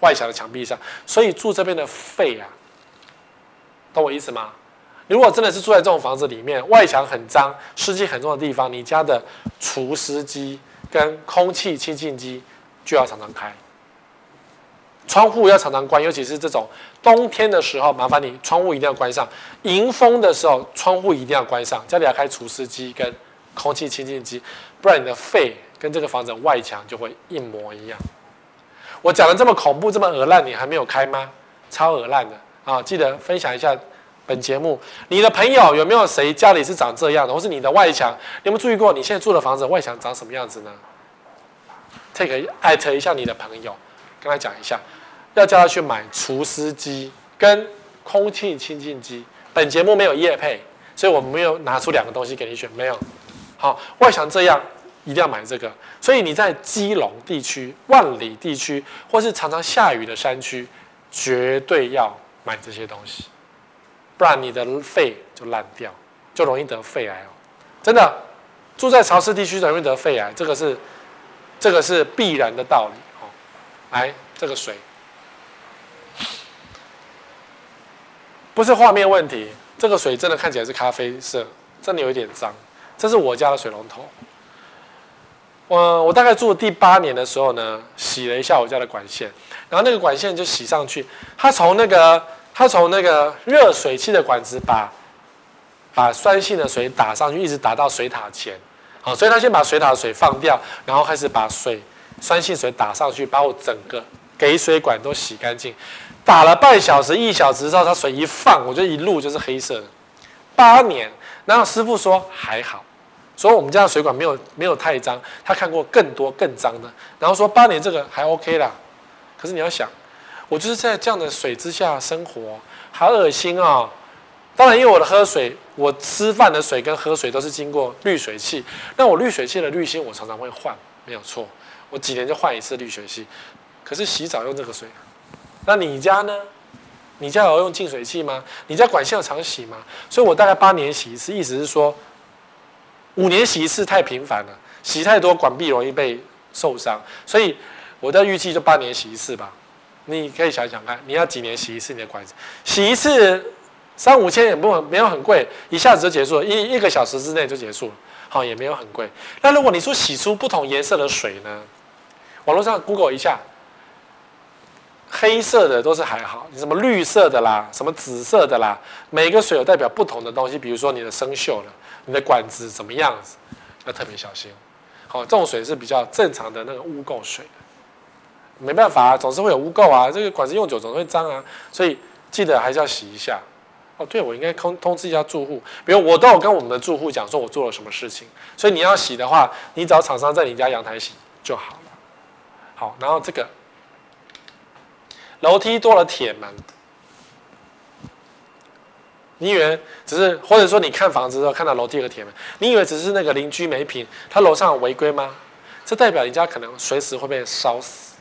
Speaker 1: 外墙的墙壁上，所以住这边的废啊，懂我意思吗？如果真的是住在这种房子里面，外墙很脏、湿气很重的地方，你家的除湿机跟空气清净机就要常常开。窗户要常常关，尤其是这种冬天的时候，麻烦你窗户一定要关上。迎风的时候，窗户一定要关上。家里要开除湿机跟空气清净机，不然你的肺跟这个房子外墙就会一模一样。我讲的这么恐怖，这么恶烂，你还没有开吗？超恶烂的啊！记得分享一下本节目。你的朋友有没有谁家里是长这样的，或是你的外墙？有没有注意过你现在住的房子外墙长什么样子呢？take 艾特一下你的朋友。跟他讲一下，要叫他去买除湿机跟空气清净机。本节目没有业配，所以我们没有拿出两个东西给你选，没有。好，外墙这样一定要买这个。所以你在基隆地区、万里地区，或是常常下雨的山区，绝对要买这些东西，不然你的肺就烂掉，就容易得肺癌哦。真的，住在潮湿地区容易得肺癌，这个是这个是必然的道理。来，这个水不是画面问题，这个水真的看起来是咖啡色，真的有一点脏。这是我家的水龙头。我我大概住第八年的时候呢，洗了一下我家的管线，然后那个管线就洗上去，它从那个它从那个热水器的管子把把酸性的水打上去，一直打到水塔前。好，所以他先把水塔的水放掉，然后开始把水。酸性水打上去，把我整个给水管都洗干净。打了半小时、一小时之后，它水一放，我就一路就是黑色的。八年。然后师傅说还好，说我们家的水管没有没有太脏，他看过更多更脏的。然后说八年这个还 OK 啦。可是你要想，我就是在这样的水之下生活，好恶心啊、当然，因为我的喝水，我吃饭的水跟喝水都是经过滤水器。那我滤水器的滤芯我常常会换，没有错，我几年就换一次滤水器。可是洗澡用这个水，那你家呢？你家有用净水器吗？你家管线有常洗吗？所以我大概八年洗一次，意思是说五年洗一次太频繁了，洗太多管壁容易被受伤，所以我的预计就八年洗一次吧。你可以想想看，你要几年洗一次你的管子？洗一次。三五千也不没有很贵，一下子就结束了，一一个小时之内就结束了，好，也没有很贵。那如果你说洗出不同颜色的水呢？网络上 Google 一下，黑色的都是还好，你什么绿色的啦，什么紫色的啦，每个水有代表不同的东西，比如说你的生锈了，你的管子怎么样子，要特别小心。好，这种水是比较正常的那个污垢水，没办法啊，总是会有污垢啊，这个管子用久总是会脏啊，所以记得还是要洗一下。哦，对，我应该通通知一下住户。比如我都有跟我们的住户讲说，我做了什么事情。所以你要洗的话，你找厂商在你家阳台洗就好。好，然后这个楼梯多了铁门，你以为只是，或者说你看房子的时候看到楼梯有个铁门，你以为只是那个邻居没品，他楼上有违规吗？这代表人家可能随时会被烧死。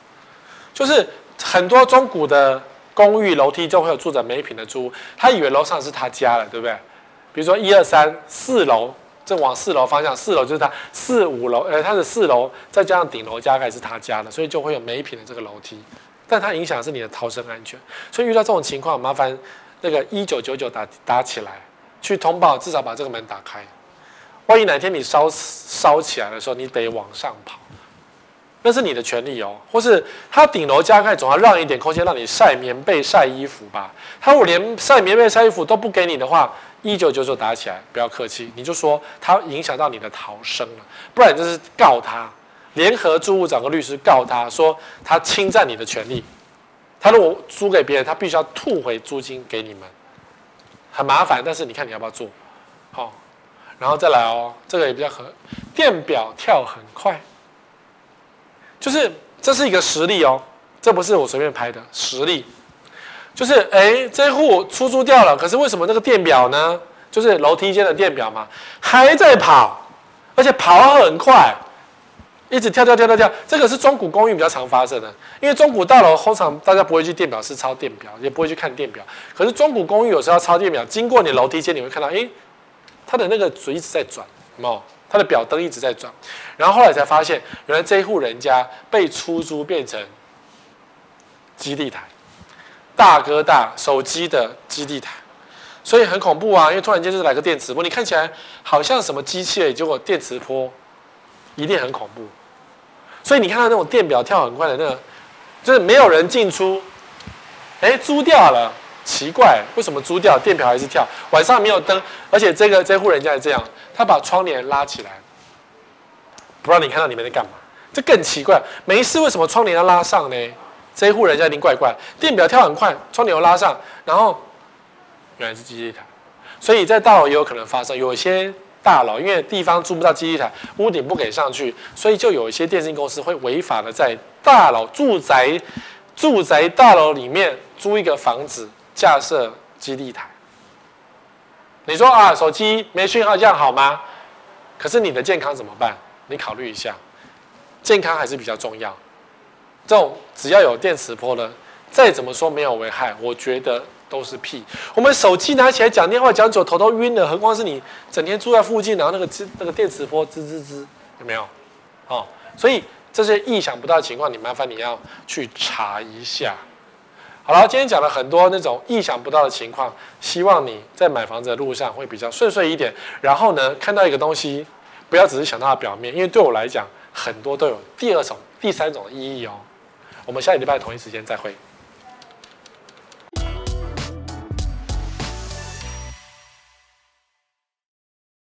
Speaker 1: 就是很多中古的。公寓楼梯就会有住着没品的租，他以为楼上是他家了，对不对？比如说一二三四楼，正往四楼方向，四楼就是他四五楼，呃，他的四楼再加上顶楼加盖是他家的，所以就会有没品的这个楼梯，但它影响的是你的逃生安全，所以遇到这种情况，麻烦那个一九九九打打起来，去通报，至少把这个门打开，万一哪天你烧烧起来的时候，你得往上跑。那是你的权利哦，或是他顶楼加盖，总要让一点空间让你晒棉被、晒衣服吧。他如果连晒棉被、晒衣服都不给你的话，一九九九打起来，不要客气，你就说他影响到你的逃生了，不然就是告他，联合住户找个律师告他说他侵占你的权利。他如果租给别人，他必须要吐回租金给你们，很麻烦。但是你看你要不要做？好，然后再来哦，这个也比较合，电表跳很快。就是这是一个实例哦，这不是我随便拍的实例。就是哎，这户出租掉了，可是为什么那个电表呢？就是楼梯间的电表嘛，还在跑，而且跑很快，一直跳跳跳跳跳。这个是中古公寓比较常发生的，因为中古大楼通常大家不会去电表室抄电表，也不会去看电表。可是中古公寓有时候要抄电表，经过你楼梯间，你会看到，哎，它的那个嘴一直在转，哦，它？的表灯一直在转，然后后来才发现，原来这一户人家被出租变成基地台，大哥大手机的基地台，所以很恐怖啊！因为突然间就是来个电磁波，你看起来好像什么机器，结果电磁波一定很恐怖。所以你看到那种电表跳很快的那个，就是没有人进出，哎，租掉了，奇怪，为什么租掉电表还是跳？晚上没有灯，而且这个这户人家也这样。他把窗帘拉起来，不让你看到里面在干嘛，这更奇怪。没事，为什么窗帘要拉上呢？这一户人家一定怪怪。电表跳很快，窗帘又拉上，然后原来是基地台。所以在大楼也有可能发生。有些大楼因为地方租不到基地台，屋顶不给上去，所以就有一些电信公司会违法的在大楼住宅住宅大楼里面租一个房子架设基地台。你说啊，手机没讯号，这样好吗？可是你的健康怎么办？你考虑一下，健康还是比较重要。这种只要有电磁波的，再怎么说没有危害，我觉得都是屁。我们手机拿起来讲电话讲久，头都晕了，何况是你整天住在附近，然后那个吱那个电磁波滋滋滋，有没有？哦，所以这些意想不到的情况，你麻烦你要去查一下。好了，今天讲了很多那种意想不到的情况，希望你在买房子的路上会比较顺遂一点。然后呢，看到一个东西，不要只是想到它表面，因为对我来讲，很多都有第二种、第三种意义哦。我们下礼拜同一时间再会。